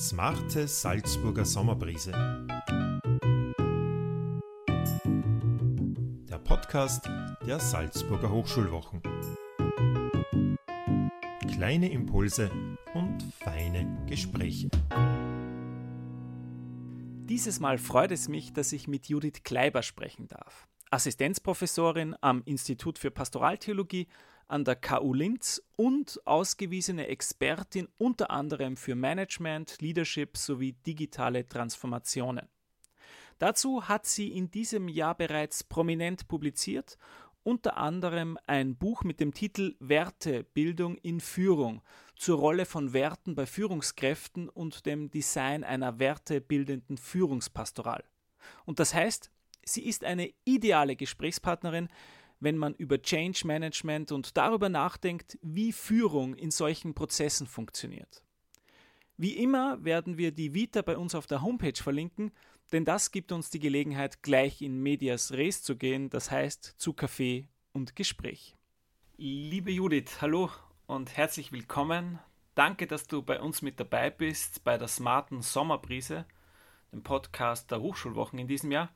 Smarte Salzburger Sommerbrise. Der Podcast der Salzburger Hochschulwochen. Kleine Impulse und feine Gespräche. Dieses Mal freut es mich, dass ich mit Judith Kleiber sprechen darf. Assistenzprofessorin am Institut für Pastoraltheologie an der KU Linz und ausgewiesene Expertin unter anderem für Management, Leadership sowie digitale Transformationen. Dazu hat sie in diesem Jahr bereits prominent publiziert, unter anderem ein Buch mit dem Titel Wertebildung in Führung zur Rolle von Werten bei Führungskräften und dem Design einer wertebildenden Führungspastoral. Und das heißt, sie ist eine ideale Gesprächspartnerin, wenn man über Change Management und darüber nachdenkt, wie Führung in solchen Prozessen funktioniert. Wie immer werden wir die Vita bei uns auf der Homepage verlinken, denn das gibt uns die Gelegenheit, gleich in Medias Res zu gehen, das heißt zu Kaffee und Gespräch. Liebe Judith, hallo und herzlich willkommen. Danke, dass du bei uns mit dabei bist bei der smarten Sommerbrise, dem Podcast der Hochschulwochen in diesem Jahr.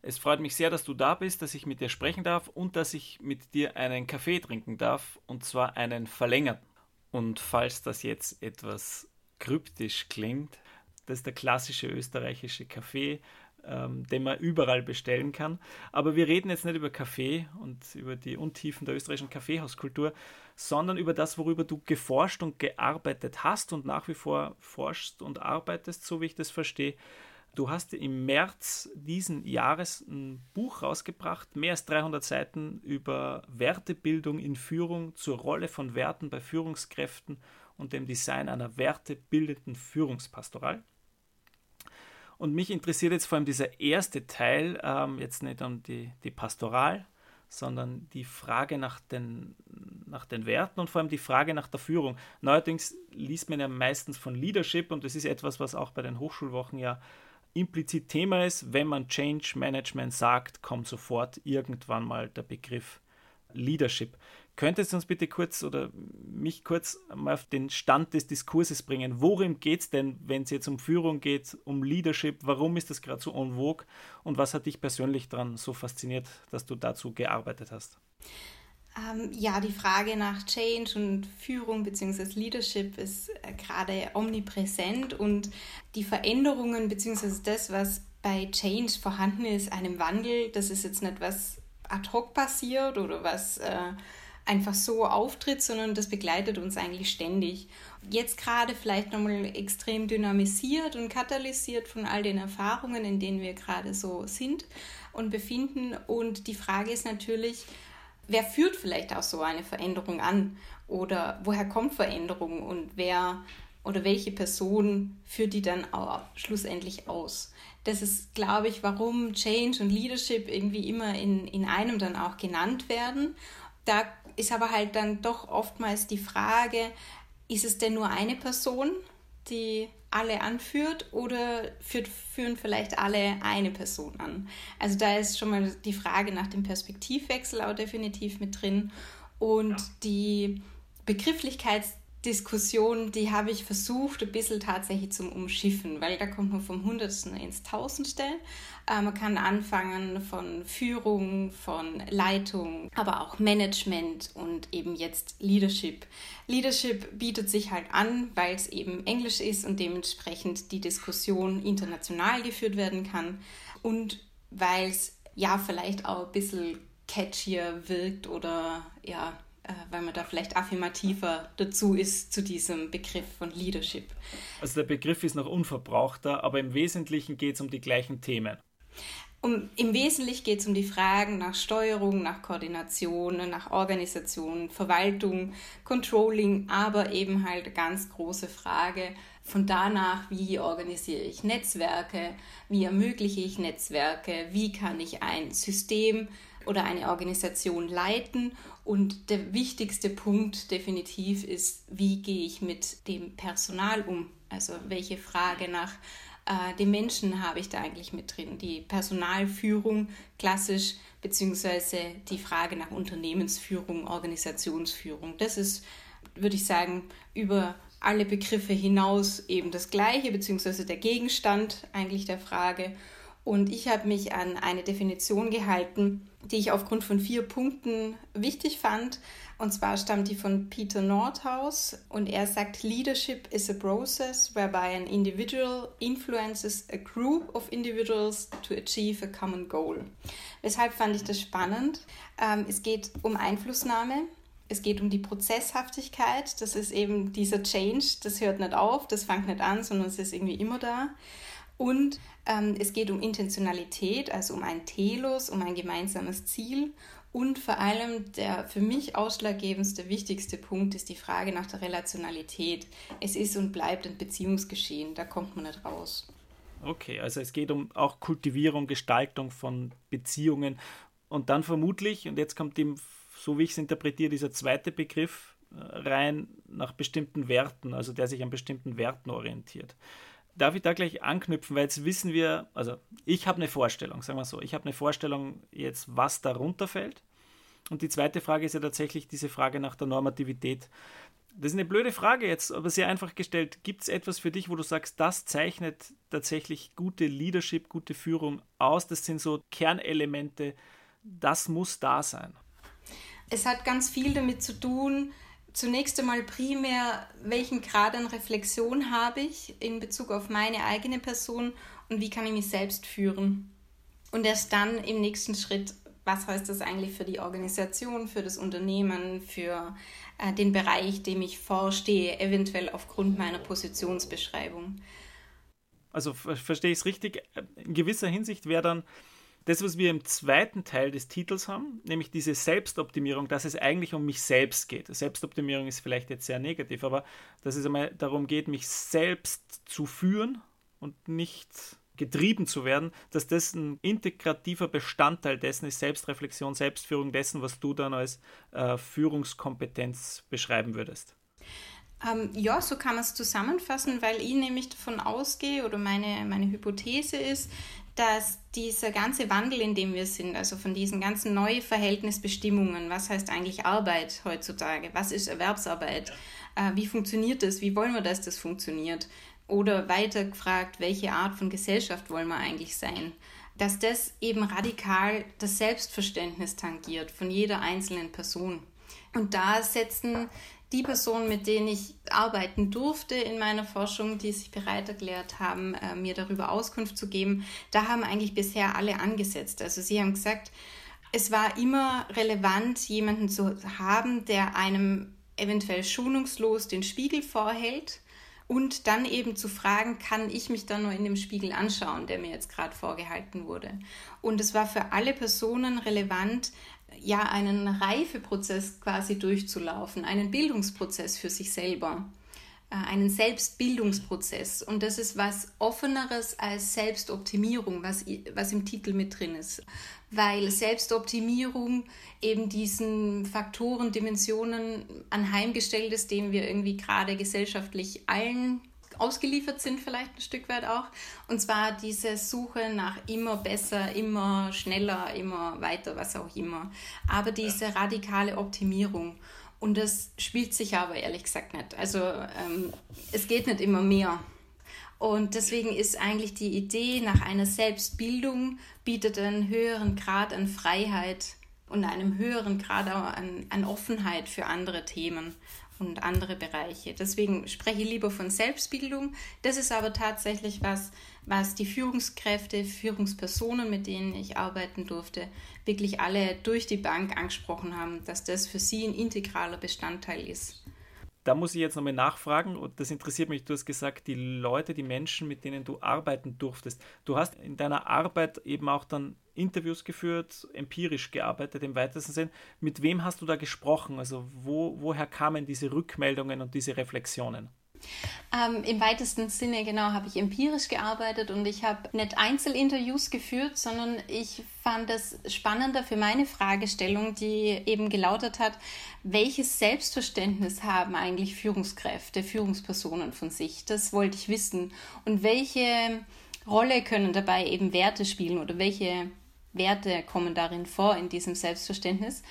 Es freut mich sehr, dass du da bist, dass ich mit dir sprechen darf und dass ich mit dir einen Kaffee trinken darf, und zwar einen verlängerten. Und falls das jetzt etwas kryptisch klingt, das ist der klassische österreichische Kaffee, ähm, den man überall bestellen kann. Aber wir reden jetzt nicht über Kaffee und über die Untiefen der österreichischen Kaffeehauskultur, sondern über das, worüber du geforscht und gearbeitet hast und nach wie vor forschst und arbeitest, so wie ich das verstehe. Du hast im März diesen Jahres ein Buch rausgebracht, mehr als 300 Seiten über Wertebildung in Führung zur Rolle von Werten bei Führungskräften und dem Design einer wertebildenden Führungspastoral. Und mich interessiert jetzt vor allem dieser erste Teil, ähm, jetzt nicht um die, die Pastoral, sondern die Frage nach den, nach den Werten und vor allem die Frage nach der Führung. Neuerdings liest man ja meistens von Leadership und das ist etwas, was auch bei den Hochschulwochen ja implizit Thema ist, wenn man Change Management sagt, kommt sofort irgendwann mal der Begriff Leadership. Könntest du uns bitte kurz oder mich kurz mal auf den Stand des Diskurses bringen? Worum geht es denn, wenn es jetzt um Führung geht, um Leadership? Warum ist das gerade so en vogue? Und was hat dich persönlich daran so fasziniert, dass du dazu gearbeitet hast? Ähm, ja, die Frage nach Change und Führung bzw. Leadership ist äh, gerade omnipräsent und die Veränderungen bzw. das, was bei Change vorhanden ist, einem Wandel, das ist jetzt nicht was ad hoc passiert oder was äh, einfach so auftritt, sondern das begleitet uns eigentlich ständig. Jetzt gerade vielleicht nochmal extrem dynamisiert und katalysiert von all den Erfahrungen, in denen wir gerade so sind und befinden. Und die Frage ist natürlich, wer führt vielleicht auch so eine Veränderung an? Oder woher kommt Veränderung und wer oder welche Person führt die dann auch schlussendlich aus? Das ist, glaube ich, warum Change und Leadership irgendwie immer in, in einem dann auch genannt werden. Da ist aber halt dann doch oftmals die Frage, ist es denn nur eine Person, die alle anführt oder führt, führen vielleicht alle eine Person an? Also da ist schon mal die Frage nach dem Perspektivwechsel auch definitiv mit drin und ja. die Begrifflichkeitsdiskussion, die habe ich versucht, ein bisschen tatsächlich zum Umschiffen, weil da kommt man vom Hundertsten ins Tausendste. Äh, man kann anfangen von Führung, von Leitung, aber auch Management und eben jetzt Leadership. Leadership bietet sich halt an, weil es eben Englisch ist und dementsprechend die Diskussion international geführt werden kann und weil es ja vielleicht auch ein bisschen catchier wirkt oder ja, weil man da vielleicht affirmativer dazu ist zu diesem Begriff von Leadership. Also der Begriff ist noch unverbrauchter, aber im Wesentlichen geht es um die gleichen Themen. Um, Im Wesentlichen geht es um die Fragen nach Steuerung, nach Koordination, nach Organisation, Verwaltung, Controlling, aber eben halt ganz große Frage von danach, wie organisiere ich Netzwerke, wie ermögliche ich Netzwerke, wie kann ich ein System oder eine Organisation leiten. Und der wichtigste Punkt definitiv ist, wie gehe ich mit dem Personal um? Also welche Frage nach äh, den Menschen habe ich da eigentlich mit drin. Die Personalführung klassisch, beziehungsweise die Frage nach Unternehmensführung, Organisationsführung. Das ist, würde ich sagen, über alle Begriffe hinaus eben das Gleiche, beziehungsweise der Gegenstand eigentlich der Frage. Und ich habe mich an eine Definition gehalten, die ich aufgrund von vier Punkten wichtig fand. Und zwar stammt die von Peter Nordhaus und er sagt, Leadership is a process whereby an individual influences a group of individuals to achieve a common goal. Weshalb fand ich das spannend? Ähm, es geht um Einflussnahme, es geht um die Prozesshaftigkeit, das ist eben dieser Change, das hört nicht auf, das fängt nicht an, sondern es ist irgendwie immer da. Und ähm, es geht um Intentionalität, also um ein Telos, um ein gemeinsames Ziel. Und vor allem der für mich ausschlaggebendste, wichtigste Punkt ist die Frage nach der Relationalität. Es ist und bleibt ein Beziehungsgeschehen, da kommt man nicht raus. Okay, also es geht um auch Kultivierung, Gestaltung von Beziehungen und dann vermutlich, und jetzt kommt dem, so wie ich es interpretiere, dieser zweite Begriff äh, rein nach bestimmten Werten, also der sich an bestimmten Werten orientiert darf ich da gleich anknüpfen, weil jetzt wissen wir, also ich habe eine Vorstellung, sagen wir so, ich habe eine Vorstellung jetzt, was darunter fällt. Und die zweite Frage ist ja tatsächlich diese Frage nach der Normativität. Das ist eine blöde Frage jetzt, aber sehr einfach gestellt. Gibt es etwas für dich, wo du sagst, das zeichnet tatsächlich gute Leadership, gute Führung aus? Das sind so Kernelemente, das muss da sein. Es hat ganz viel damit zu tun, zunächst einmal primär, welchen Grad an Reflexion habe ich in Bezug auf meine eigene Person und wie kann ich mich selbst führen. Und erst dann im nächsten Schritt, was heißt das eigentlich für die Organisation, für das Unternehmen, für äh, den Bereich, dem ich vorstehe, eventuell aufgrund meiner Positionsbeschreibung. Also verstehe ich es richtig, in gewisser Hinsicht wäre dann das, was wir im zweiten Teil des Titels haben, nämlich diese Selbstoptimierung, dass es eigentlich um mich selbst geht. Selbstoptimierung ist vielleicht jetzt sehr negativ, aber dass es einmal darum geht, mich selbst zu führen und nicht getrieben zu werden, dass das ein integrativer Bestandteil dessen ist, Selbstreflexion, Selbstführung dessen, was du dann als äh, Führungskompetenz beschreiben würdest. Ähm, ja, so kann man es zusammenfassen, weil ich nämlich davon ausgehe oder meine, meine Hypothese ist, dass dieser ganze Wandel, in dem wir sind, also von diesen ganzen neuen Verhältnisbestimmungen, was heißt eigentlich Arbeit heutzutage, was ist Erwerbsarbeit, äh, wie funktioniert das, wie wollen wir, dass das funktioniert, oder weiter gefragt, welche Art von Gesellschaft wollen wir eigentlich sein, dass das eben radikal das Selbstverständnis tangiert von jeder einzelnen Person. Und da setzen die Personen, mit denen ich arbeiten durfte in meiner Forschung, die sich bereit erklärt haben, äh, mir darüber Auskunft zu geben, da haben eigentlich bisher alle angesetzt. Also sie haben gesagt, es war immer relevant, jemanden zu haben, der einem eventuell schonungslos den Spiegel vorhält und dann eben zu fragen, kann ich mich da nur in dem Spiegel anschauen, der mir jetzt gerade vorgehalten wurde. Und es war für alle Personen relevant, ja einen Reifeprozess quasi durchzulaufen, einen Bildungsprozess für sich selber, äh, einen Selbstbildungsprozess. Und das ist was Offeneres als Selbstoptimierung, was, was im Titel mit drin ist. Weil Selbstoptimierung eben diesen Faktoren, Dimensionen anheimgestellt ist, denen wir irgendwie gerade gesellschaftlich allen ausgeliefert sind, vielleicht ein Stück weit auch. Und zwar diese Suche nach immer besser, immer schneller, immer weiter, was auch immer. Aber diese radikale Optimierung. Und das spielt sich aber ehrlich gesagt nicht. Also ähm, es geht nicht immer mehr. Und deswegen ist eigentlich die Idee nach einer Selbstbildung bietet einen höheren Grad an Freiheit und einem höheren Grad an, an Offenheit für andere Themen und andere Bereiche. Deswegen spreche ich lieber von Selbstbildung. Das ist aber tatsächlich was, was die Führungskräfte, Führungspersonen, mit denen ich arbeiten durfte, wirklich alle durch die Bank angesprochen haben, dass das für sie ein integraler Bestandteil ist. Da muss ich jetzt nochmal nachfragen und das interessiert mich. Du hast gesagt, die Leute, die Menschen, mit denen du arbeiten durftest. Du hast in deiner Arbeit eben auch dann Interviews geführt, empirisch gearbeitet im weitesten Sinn. Mit wem hast du da gesprochen? Also wo, woher kamen diese Rückmeldungen und diese Reflexionen? Ähm, Im weitesten Sinne, genau, habe ich empirisch gearbeitet und ich habe nicht Einzelinterviews geführt, sondern ich fand es spannender für meine Fragestellung, die eben gelautet hat, welches Selbstverständnis haben eigentlich Führungskräfte, Führungspersonen von sich? Das wollte ich wissen. Und welche Rolle können dabei eben Werte spielen oder welche Werte kommen darin vor in diesem Selbstverständnis.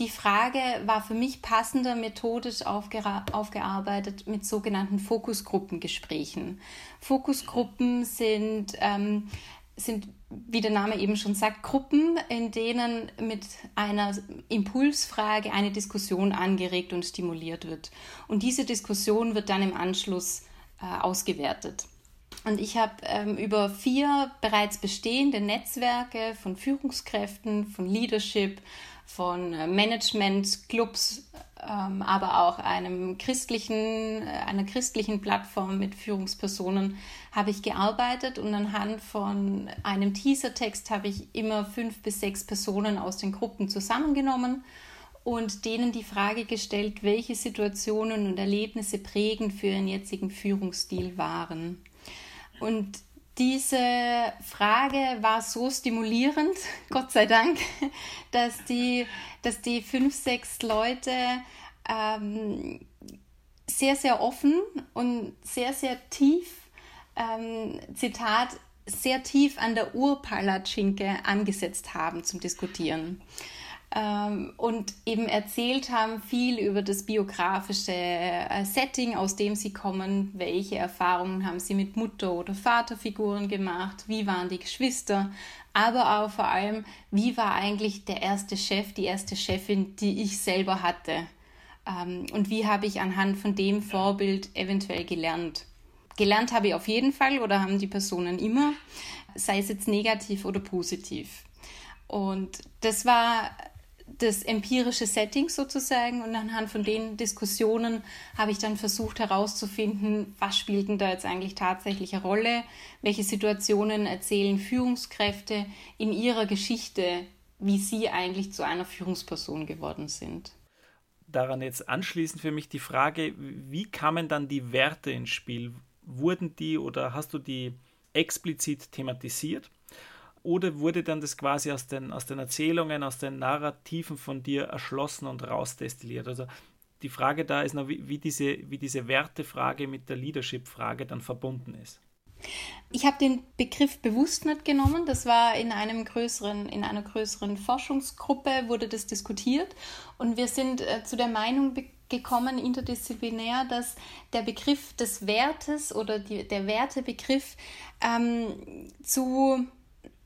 Die Frage war für mich passender methodisch aufgearbeitet mit sogenannten Fokusgruppengesprächen. Fokusgruppen sind, ähm, sind, wie der Name eben schon sagt, Gruppen, in denen mit einer Impulsfrage eine Diskussion angeregt und stimuliert wird. Und diese Diskussion wird dann im Anschluss äh, ausgewertet. Und ich habe ähm, über vier bereits bestehende Netzwerke von Führungskräften, von Leadership, von äh, Management-Clubs, ähm, aber auch einem christlichen, äh, einer christlichen Plattform mit Führungspersonen habe ich gearbeitet und anhand von einem Teasertext habe ich immer fünf bis sechs Personen aus den Gruppen zusammengenommen und denen die Frage gestellt, welche Situationen und Erlebnisse prägend für ihren jetzigen Führungsstil waren. Und diese Frage war so stimulierend, Gott sei Dank, dass die, dass die fünf, sechs Leute ähm, sehr, sehr offen und sehr, sehr tief, ähm, Zitat, sehr tief an der Urpalatschinke angesetzt haben zum Diskutieren und eben erzählt haben viel über das biografische äh, Setting, aus dem sie kommen, welche Erfahrungen haben sie mit Mutter- oder Vaterfiguren gemacht, wie waren die Geschwister, aber auch vor allem, wie war eigentlich der erste Chef, die erste Chefin, die ich selber hatte ähm, und wie habe ich anhand von dem Vorbild eventuell gelernt. Gelernt habe ich auf jeden Fall oder haben die Personen immer, sei es jetzt negativ oder positiv. Und das war das empirische Setting sozusagen und anhand von den Diskussionen habe ich dann versucht herauszufinden, was spielt denn da jetzt eigentlich tatsächlich eine Rolle, welche Situationen erzählen Führungskräfte in ihrer Geschichte, wie sie eigentlich zu einer Führungsperson geworden sind. Daran jetzt anschließend für mich die Frage, wie kamen dann die Werte ins Spiel? Wurden die oder hast du die explizit thematisiert? Oder wurde dann das quasi aus den, aus den Erzählungen, aus den Narrativen von dir erschlossen und rausdestilliert? Also die Frage da ist noch, wie, wie diese, wie diese Wertefrage mit der Leadership-Frage dann verbunden ist. Ich habe den Begriff bewusst nicht genommen. Das war in einem größeren, in einer größeren Forschungsgruppe wurde das diskutiert und wir sind äh, zu der Meinung gekommen interdisziplinär, dass der Begriff des Wertes oder die, der Wertebegriff ähm, zu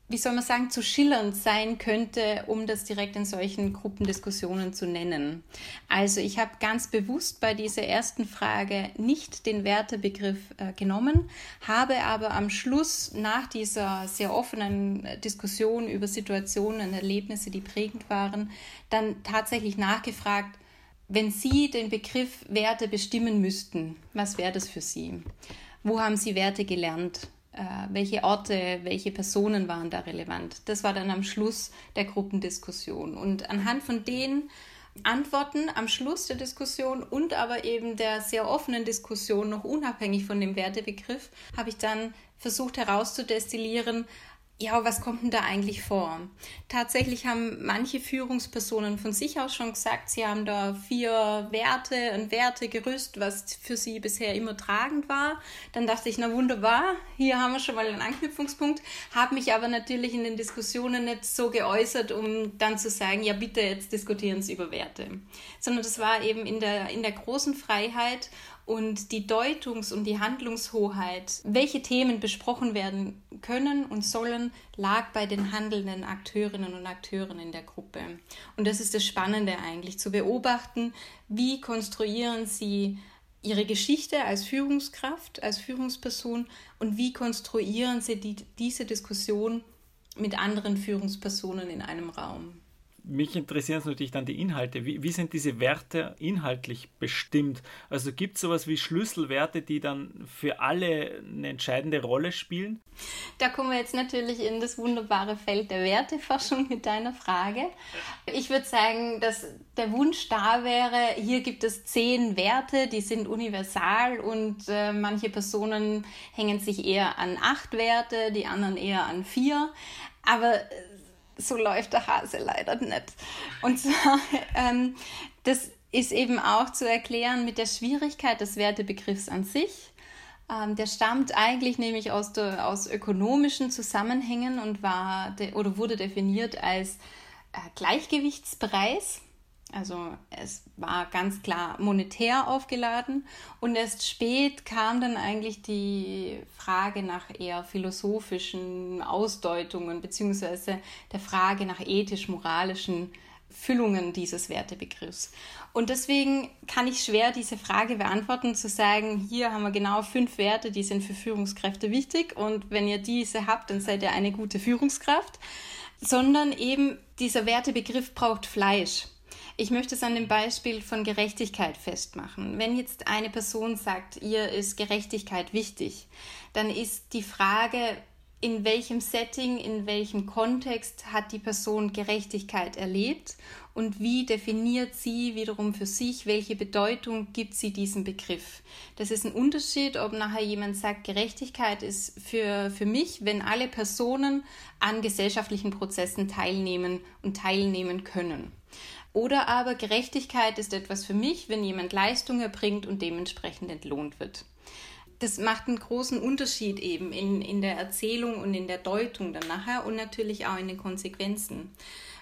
wie soll man sagen, zu schillernd sein könnte, um das direkt in solchen Gruppendiskussionen zu nennen. Also ich habe ganz bewusst bei dieser ersten Frage nicht den Wertebegriff äh, genommen, habe aber am Schluss nach dieser sehr offenen Diskussion über Situationen und Erlebnisse, die prägend waren, dann tatsächlich nachgefragt, wenn Sie den Begriff Werte bestimmen müssten, was wäre das für Sie? Wo haben Sie Werte gelernt? Äh, welche Orte, welche Personen waren da relevant. Das war dann am Schluss der Gruppendiskussion. Und anhand von den Antworten am Schluss der Diskussion und aber eben der sehr offenen Diskussion, noch unabhängig von dem Wertebegriff, habe ich dann versucht herauszudestillieren, ja, was kommt denn da eigentlich vor? Tatsächlich haben manche Führungspersonen von sich aus schon gesagt, sie haben da vier Werte, ein Wertegerüst, was für sie bisher immer tragend war. Dann dachte ich, na wunderbar, hier haben wir schon mal einen Anknüpfungspunkt, habe mich aber natürlich in den Diskussionen nicht so geäußert, um dann zu sagen, ja bitte, jetzt diskutieren Sie über Werte. Sondern das war eben in der, in der großen Freiheit und die Deutungs- und die Handlungshoheit, welche Themen besprochen werden können und sollen, lag bei den handelnden Akteurinnen und Akteuren in der Gruppe. Und das ist das Spannende eigentlich, zu beobachten, wie konstruieren sie ihre Geschichte als Führungskraft, als Führungsperson und wie konstruieren sie die, diese Diskussion mit anderen Führungspersonen in einem Raum mich interessieren natürlich dann die Inhalte. Wie, wie sind diese Werte inhaltlich bestimmt? Also gibt es sowas wie Schlüsselwerte, die dann für alle eine entscheidende Rolle spielen? Da kommen wir jetzt natürlich in das wunderbare Feld der Werteforschung mit deiner Frage. Ich würde sagen, dass der Wunsch da wäre, hier gibt es zehn Werte, die sind universal und äh, manche Personen hängen sich eher an acht Werte, die anderen eher an vier. Aber so läuft der Hase leider nicht. Und zwar, ähm, das ist eben auch zu erklären mit der Schwierigkeit des Wertebegriffs an sich Ähm, der stammt eigentlich nämlich aus, der, aus ökonomischen Zusammenhängen und war de, oder wurde definiert als äh, Gleichgewichtspreis. Also es war ganz klar monetär aufgeladen und erst spät kam dann eigentlich die Frage nach eher philosophischen Ausdeutungen beziehungsweise der Frage nach ethisch-moralischen Füllungen dieses Wertebegriffs. Und deswegen kann ich schwer diese Frage beantworten, zu sagen, hier haben wir genau fünf Werte, die sind für Führungskräfte wichtig und wenn ihr diese habt, dann seid ihr eine gute Führungskraft, sondern eben dieser Wertebegriff braucht Fleisch. Ich möchte es an dem Beispiel von Gerechtigkeit festmachen. Wenn jetzt eine Person sagt, ihr ist Gerechtigkeit wichtig, dann ist die Frage, in welchem Setting, in welchem Kontext hat die Person Gerechtigkeit erlebt und wie definiert sie wiederum für sich, welche Bedeutung gibt sie diesem Begriff. Das ist ein Unterschied, ob nachher jemand sagt, Gerechtigkeit ist für, für mich, wenn alle Personen an gesellschaftlichen Prozessen teilnehmen und teilnehmen können. Oder aber Gerechtigkeit ist etwas für mich, wenn jemand Leistung erbringt und dementsprechend entlohnt wird das macht einen großen Unterschied eben in, in der Erzählung und in der Deutung dann nachher und natürlich auch in den Konsequenzen.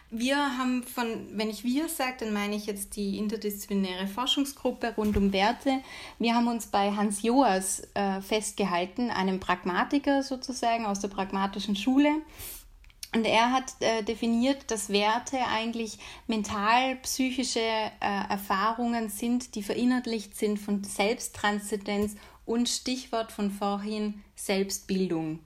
Wir haben von, wenn ich wir sage, dann meine ich jetzt die interdisziplinäre Forschungsgruppe rund um Werte. Wir haben uns bei Hans Joas äh, festgehalten, einem Pragmatiker sozusagen aus der pragmatischen Schule. Und er hat äh, definiert, dass Werte eigentlich mental-psychische äh, Erfahrungen sind, die verinnerlicht sind von Selbsttranszendenz und Stichwort von vorhin Selbstbildung.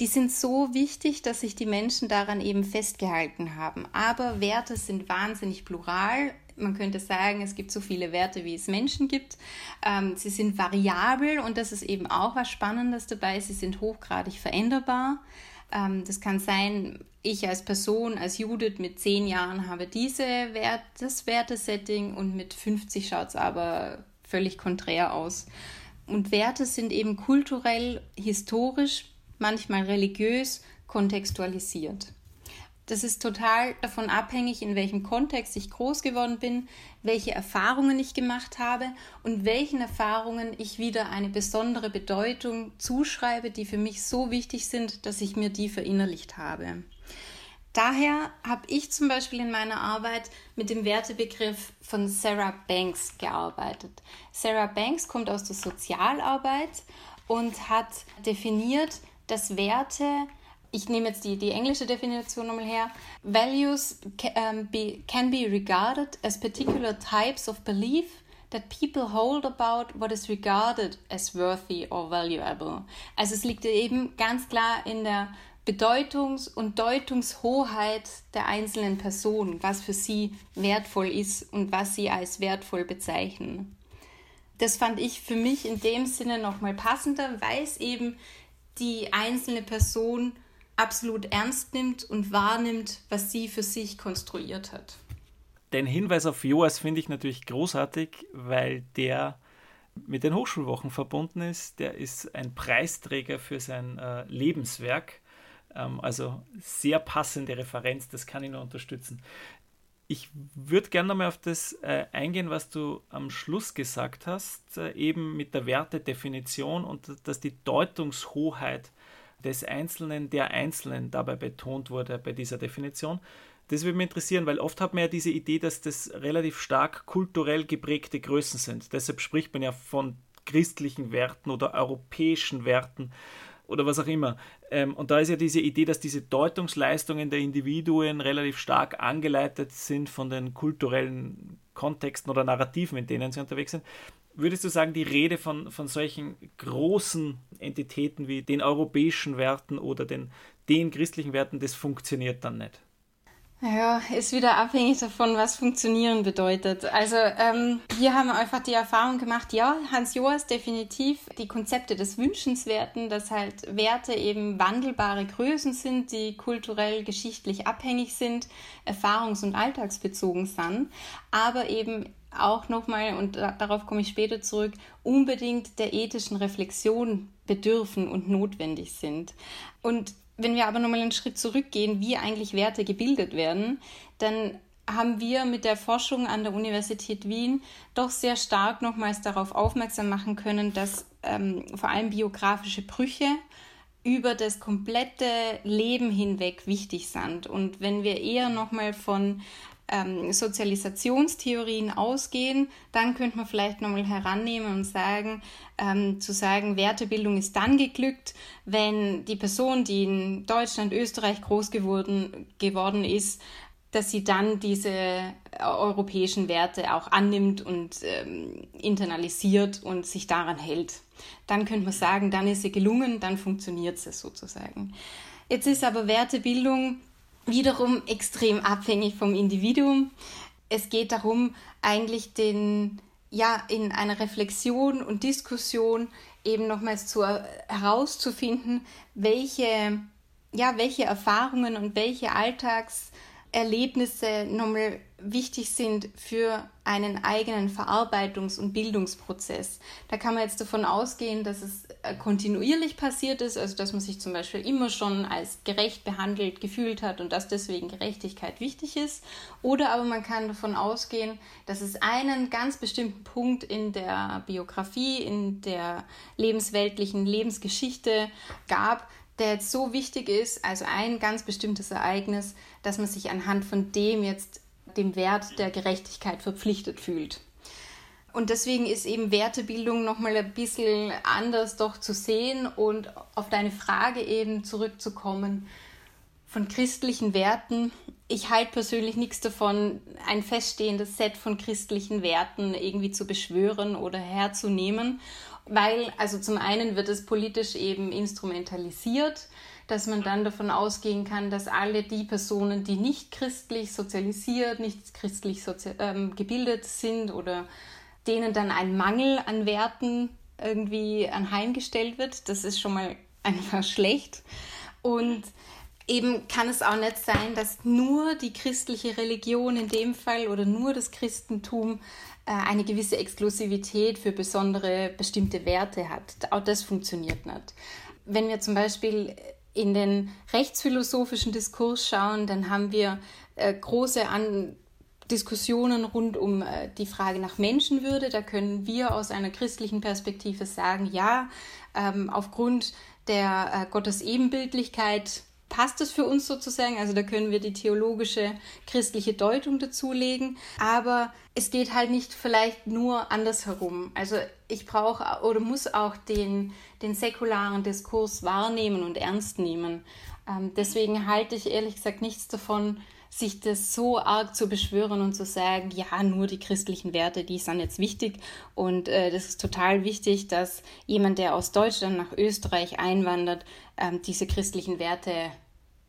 Die sind so wichtig, dass sich die Menschen daran eben festgehalten haben. Aber Werte sind wahnsinnig plural. Man könnte sagen, es gibt so viele Werte, wie es Menschen gibt. Ähm, sie sind variabel und das ist eben auch was Spannendes dabei. Sie sind hochgradig veränderbar. Ähm, das kann sein, ich als Person, als Judith mit zehn Jahren habe diese Wert, das Wertesetting und mit 50 schaut es aber völlig konträr aus. Und Werte sind eben kulturell, historisch, manchmal religiös kontextualisiert. Das ist total davon abhängig, in welchem Kontext ich groß geworden bin, welche Erfahrungen ich gemacht habe und welchen Erfahrungen ich wieder eine besondere Bedeutung zuschreibe, die für mich so wichtig sind, dass ich mir die verinnerlicht habe. Daher habe ich zum Beispiel in meiner Arbeit mit dem Wertebegriff von Sarah Banks gearbeitet. Sarah Banks kommt aus der Sozialarbeit und hat definiert, dass Werte, ich nehme jetzt die, die englische Definition nochmal her, Values can, um, be, can be regarded as particular types of belief that people hold about what is regarded as worthy or valuable. Also es liegt eben ganz klar in der Bedeutungs- und Deutungshoheit der einzelnen Person, was für sie wertvoll ist und was sie als wertvoll bezeichnen. Das fand ich für mich in dem Sinne nochmal passender, weil es eben die einzelne Person absolut ernst nimmt und wahrnimmt, was sie für sich konstruiert hat. Den Hinweis auf Joas finde ich natürlich großartig, weil der mit den Hochschulwochen verbunden ist. Der ist ein Preisträger für sein äh, Lebenswerk ähm, also sehr passende Referenz, das kann ich nur unterstützen. Ich würde gerne nochmal auf das äh, eingehen, was du am Schluss gesagt hast, äh, eben mit der Wertedefinition und dass die Deutungshoheit des Einzelnen, der Einzelnen dabei betont wurde bei dieser Definition. Das würde mich interessieren, weil oft hat man ja diese Idee, dass das relativ stark kulturell geprägte Größen sind. Deshalb spricht man ja von christlichen Werten oder europäischen Werten oder was auch immer. Ähm, und da ist ja diese Idee, dass diese Deutungsleistungen der Individuen relativ stark angeleitet sind von den kulturellen Kontexten oder Narrativen, in denen sie unterwegs sind. Würdest du sagen, die Rede von, von solchen großen Entitäten wie den europäischen Werten oder den, den christlichen Werten, das funktioniert dann nicht? Ja, ist wieder abhängig davon, was funktionieren bedeutet. Also ähm, wir haben einfach die Erfahrung gemacht, ja, Hans Joas definitiv die Konzepte des Wünschenswerten, dass halt Werte eben wandelbare Größen sind, die kulturell, geschichtlich abhängig sind, erfahrungs- und alltagsbezogen sind, aber eben auch nochmal, und darauf komme ich später zurück, unbedingt der ethischen Reflexion bedürfen und notwendig sind. Und wenn wir aber nochmal einen Schritt zurückgehen, wie eigentlich Werte gebildet werden, dann haben wir mit der Forschung an der Universität Wien doch sehr stark nochmals darauf aufmerksam machen können, dass ähm, vor allem biografische Brüche über das komplette Leben hinweg wichtig sind. Und wenn wir eher nochmal von ähm, Sozialisationstheorien ausgehen, dann könnte man vielleicht nochmal herannehmen und sagen, ähm, zu sagen, Wertebildung ist dann geglückt, wenn die Person, die in Deutschland, Österreich groß geworden, geworden ist, dass sie dann diese äh, europäischen Werte auch annimmt und ähm, internalisiert und sich daran hält. Dann könnte man sagen, dann ist sie gelungen, dann funktioniert sie sozusagen. Jetzt ist aber Wertebildung wiederum extrem abhängig vom Individuum. Es geht darum, eigentlich den, ja, in einer Reflexion und Diskussion eben nochmals zu, herauszufinden, welche, ja, welche Erfahrungen und welche Alltags- Erlebnisse nochmal wichtig sind für einen eigenen Verarbeitungs- und Bildungsprozess. Da kann man jetzt davon ausgehen, dass es äh, kontinuierlich passiert ist, also dass man sich zum Beispiel immer schon als gerecht behandelt gefühlt hat und dass deswegen Gerechtigkeit wichtig ist. Oder aber man kann davon ausgehen, dass es einen ganz bestimmten Punkt in der Biografie, in der lebensweltlichen Lebensgeschichte gab, der jetzt so wichtig ist, also ein ganz bestimmtes Ereignis, dass man sich anhand von dem jetzt dem Wert der Gerechtigkeit verpflichtet fühlt. Und deswegen ist eben Wertebildung nochmal ein bisschen anders doch zu sehen und auf deine Frage eben zurückzukommen von christlichen Werten. Ich halte persönlich nichts davon, ein feststehendes Set von christlichen Werten irgendwie zu beschwören oder herzunehmen weil also zum einen wird es politisch eben instrumentalisiert, dass man dann davon ausgehen kann, dass alle die Personen, die nicht christlich sozialisiert, nicht christlich sozi ähm, gebildet sind oder denen dann ein Mangel an Werten irgendwie anheimgestellt wird, das ist schon mal einfach schlecht. Und eben kann es auch nicht sein, dass nur die christliche Religion in dem Fall oder nur das Christentum eine gewisse Exklusivität für besondere bestimmte Werte hat. Auch das funktioniert nicht. Wenn wir zum Beispiel in den rechtsphilosophischen Diskurs schauen, dann haben wir äh, große An Diskussionen rund um äh, die Frage nach Menschenwürde. Da können wir aus einer christlichen Perspektive sagen, ja, ähm, aufgrund der äh, Gottesebenbildlichkeit passt es für uns sozusagen. Also da können wir die theologische christliche Deutung dazulegen. Aber es geht halt nicht vielleicht nur andersherum. Also ich brauche oder muss auch den, den säkularen Diskurs wahrnehmen und ernst nehmen. Ähm, deswegen halte ich ehrlich gesagt nichts davon, sich das so arg zu beschwören und zu sagen, ja, nur die christlichen Werte, die sind jetzt wichtig. Und äh, das ist total wichtig, dass jemand, der aus Deutschland nach Österreich einwandert, ähm, diese christlichen Werte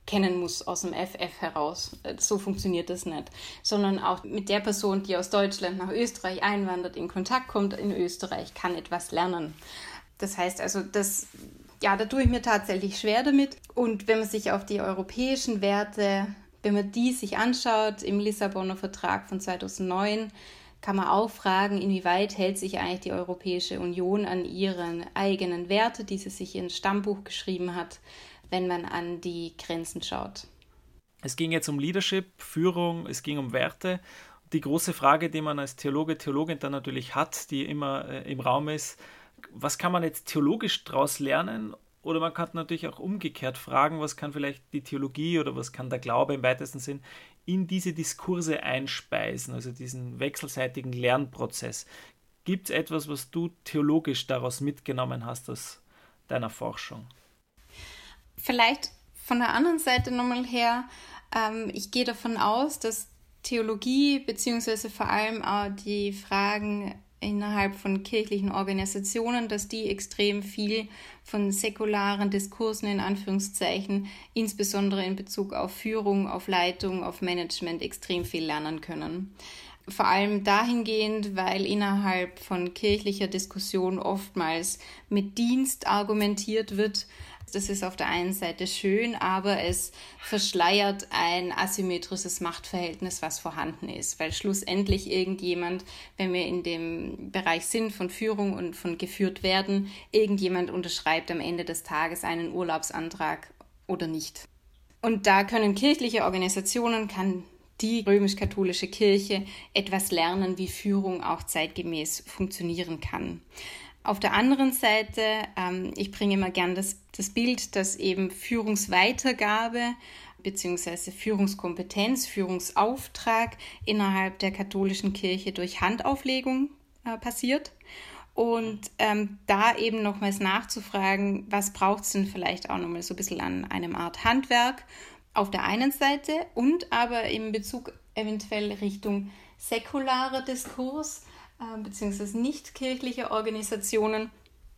kennen muss aus dem FF heraus. So funktioniert das nicht. Sondern auch mit der Person, die aus Deutschland nach Österreich einwandert, in Kontakt kommt in Österreich, kann etwas lernen. Das heißt also, das, ja, da tue ich mir tatsächlich schwer damit. Und wenn man sich auf die europäischen Werte, wenn man die sich anschaut im Lissabonner Vertrag von 2009, kann man auch fragen, inwieweit hält sich eigentlich die Europäische Union an ihren eigenen Werte, die sie sich in Stammbuch geschrieben hat wenn man an die Grenzen schaut. Es ging jetzt um Leadership, Führung, es ging um Werte. Die große Frage, die man als Theologe, Theologin dann natürlich hat, die immer äh, im Raum ist, was kann man jetzt theologisch daraus lernen? Oder man kann natürlich auch umgekehrt fragen, was kann vielleicht die Theologie oder was kann der Glaube im weitesten Sinn in diese Diskurse einspeisen, also diesen wechselseitigen Lernprozess. Gibt es etwas, was du theologisch daraus mitgenommen hast aus deiner Forschung? Vielleicht von der anderen Seite nochmal her, ähm, ich gehe davon aus, dass Theologie beziehungsweise vor allem auch die Fragen innerhalb von kirchlichen Organisationen, dass die extrem viel von säkularen Diskursen in Anführungszeichen, insbesondere in Bezug auf Führung, auf Leitung, auf Management extrem viel lernen können. Vor allem dahingehend, weil innerhalb von kirchlicher Diskussion oftmals mit Dienst argumentiert wird, das ist auf der einen Seite schön, aber es verschleiert ein asymmetrisches Machtverhältnis, was vorhanden ist, weil schlussendlich irgendjemand, wenn wir in dem Bereich sind von Führung und von geführt werden, irgendjemand unterschreibt am Ende des Tages einen Urlaubsantrag oder nicht. Und da können kirchliche Organisationen, kann die römisch-katholische Kirche etwas lernen, wie Führung auch zeitgemäß funktionieren kann. Auf der anderen Seite, ähm, ich bringe immer gern das, das Bild, dass eben Führungsweitergabe bzw. Führungskompetenz, Führungsauftrag innerhalb der katholischen Kirche durch Handauflegung äh, passiert. Und ähm, da eben nochmals nachzufragen, was braucht es denn vielleicht auch nochmal so ein bisschen an einem Art Handwerk auf der einen Seite und aber in Bezug eventuell Richtung säkularer Diskurs äh, beziehungsweise nicht kirchliche Organisationen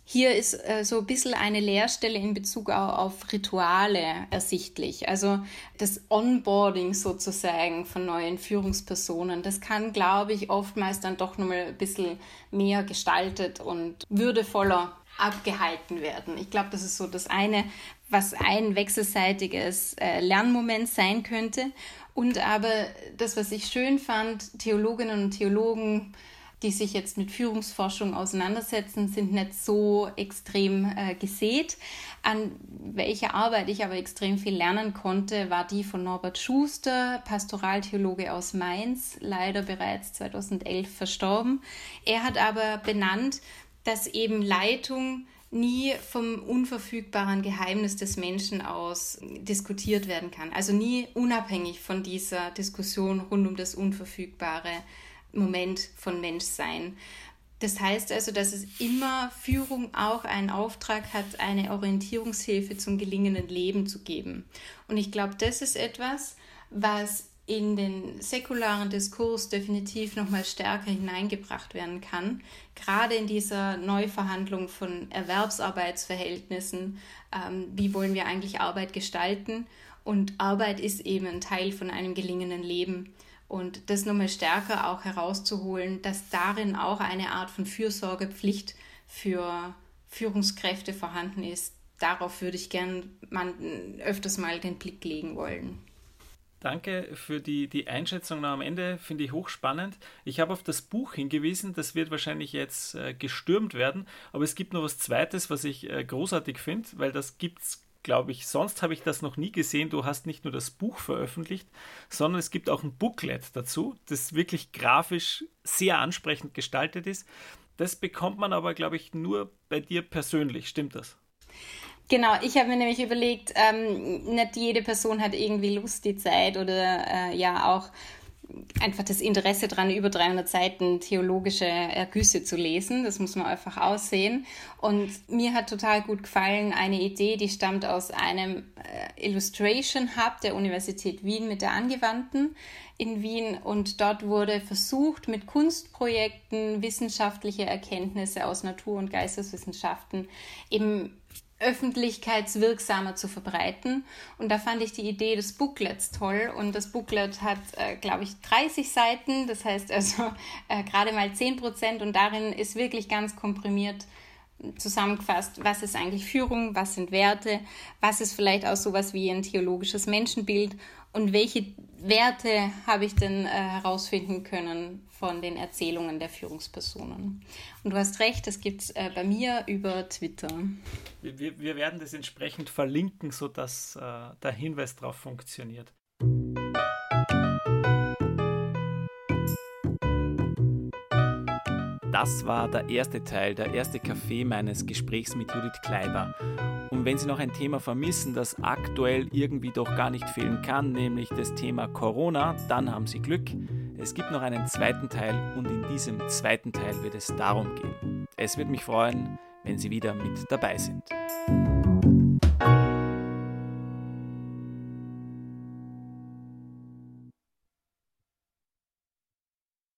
hier ist äh, so ein bisschen eine Leerstelle in Bezug auf Rituale ersichtlich. Also das Onboarding sozusagen von neuen Führungspersonen, das kann, glaube ich, oftmals dann doch nochmal ein bisschen mehr gestaltet und würdevoller abgehalten werden. Ich glaube, das ist so das eine, was ein wechselseitiges äh, Lernmoment sein könnte. Und aber das, was ich schön fand, Theologinnen und Theologen die sich jetzt mit Führungsforschung auseinandersetzen, sind nicht so extrem äh, gesät. An welcher Arbeit ich aber extrem viel lernen konnte, war die von Norbert Schuster, Pastoraltheologe aus Mainz, leider bereits 2011 verstorben. Er hat aber benannt, dass eben Leitung nie vom unverfügbaren Geheimnis des Menschen aus diskutiert werden kann. Also nie unabhängig von dieser Diskussion rund um das Unverfügbare Moment von Menschsein. Das heißt also, dass es immer Führung auch einen Auftrag hat, eine Orientierungshilfe zum gelingenden Leben zu geben. Und ich glaube, das ist etwas, was in den säkularen Diskurs definitiv noch mal stärker hineingebracht werden kann. Gerade in dieser Neuverhandlung von Erwerbsarbeitsverhältnissen. Ähm, wie wollen wir eigentlich Arbeit gestalten? Und Arbeit ist eben ein Teil von einem gelingenden Leben. Und das nochmal stärker auch herauszuholen, dass darin auch eine Art von Fürsorgepflicht für Führungskräfte vorhanden ist. Darauf würde ich gern man öfters mal den Blick legen wollen. Danke für die, die Einschätzung am Ende, finde ich hochspannend. Ich habe auf das Buch hingewiesen, das wird wahrscheinlich jetzt äh, gestürmt werden, aber es gibt noch was Zweites, was ich äh, großartig finde, weil das gibt es glaube ich. Sonst habe ich das noch nie gesehen. Du hast nicht nur das Buch veröffentlicht, sondern es gibt auch ein Booklet dazu, das wirklich grafisch sehr ansprechend gestaltet ist. Das bekommt man aber, glaube ich, nur bei dir persönlich. Stimmt das? Genau, ich habe mir nämlich überlegt, ähm, nicht jede Person hat irgendwie Lust, die Zeit oder äh, ja auch einfach das Interesse daran, über 300 Seiten theologische Ergüsse zu lesen. Das muss man einfach aussehen. Und mir hat total gut gefallen eine Idee, die stammt aus einem äh, Illustration Hub der Universität Wien mit der Angewandten in Wien. Und dort wurde versucht, mit Kunstprojekten wissenschaftliche Erkenntnisse aus Natur- und Geisteswissenschaften eben öffentlichkeitswirksamer zu verbreiten. Und da fand ich die Idee des Booklets toll. Und das Booklet hat, äh, glaube ich, 30 Seiten, das heißt also äh, gerade mal 10 Prozent. Und darin ist wirklich ganz komprimiert zusammengefasst, was ist eigentlich Führung, was sind Werte, was ist vielleicht auch sowas wie ein theologisches Menschenbild und welche Werte habe ich denn äh, herausfinden können von den Erzählungen der Führungspersonen. Und du hast recht, das gibt es äh, bei mir über Twitter. Wir, wir werden das entsprechend verlinken, sodass äh, der Hinweis darauf funktioniert. Das war der erste Teil, der erste Kaffee meines Gesprächs mit Judith Kleiber. Und wenn Sie noch ein Thema vermissen, das aktuell irgendwie doch gar nicht fehlen kann, nämlich das Thema Corona, dann haben Sie Glück. Es gibt noch einen zweiten Teil und in diesem zweiten Teil wird es darum gehen. Es wird mich freuen, wenn Sie wieder mit dabei sind.